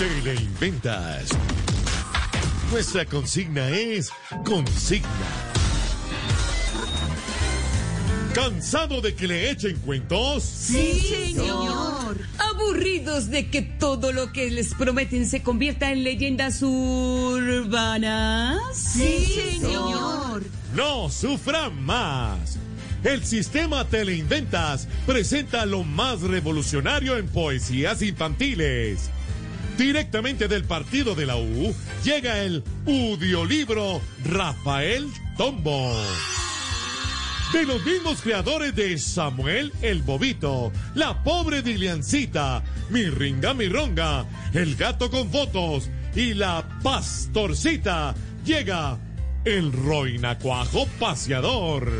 Teleinventas. Nuestra consigna es consigna. ¿Cansado de que le echen cuentos? Sí, señor. Aburridos de que todo lo que les prometen se convierta en leyendas urbanas. Sí, señor. No sufran más. El sistema Teleinventas presenta lo más revolucionario en poesías infantiles. Directamente del partido de la U llega el Udiolibro Rafael Tombo. De los mismos creadores de Samuel el Bobito, La Pobre Diliancita, Mi Ringa Mi Ronga, El Gato con Fotos y La Pastorcita, llega el Roinacuajo Paseador.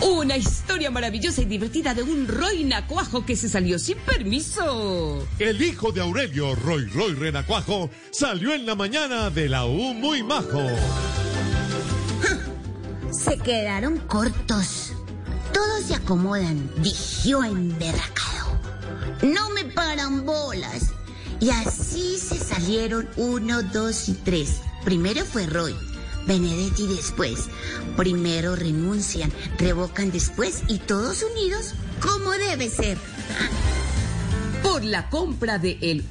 Una historia maravillosa y divertida de un Roinacuajo que se salió sin permiso. El hijo de Aurelio, Roy Roy Renacuajo, salió en la mañana de la U muy majo. Se quedaron cortos. Todos se acomodan, dijo emberracado. No me paran bolas. Y así se salieron uno, dos y tres. Primero fue Roy, Benedetti después. Primero renuncian, revocan después y todos unidos como debe ser. Por la compra de el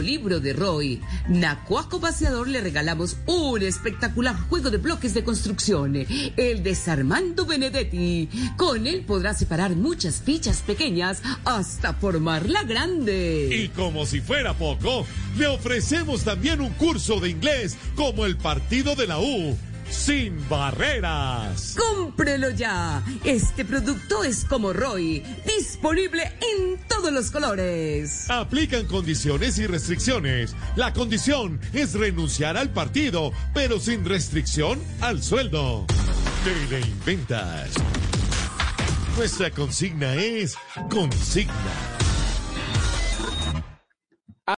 Libro de Roy, Nacuaco Paseador le regalamos un espectacular juego de bloques de construcción, el Desarmando Benedetti. Con él podrá separar muchas fichas pequeñas hasta formarla grande. Y como si fuera poco, le ofrecemos también un curso de inglés como el partido de la U sin barreras. ¡Cómprelo ya! Este producto es como Roy, disponible en todos los colores. Aplican condiciones y restricciones. La condición es renunciar al partido, pero sin restricción al sueldo. Teleinventas. Nuestra consigna es consigna.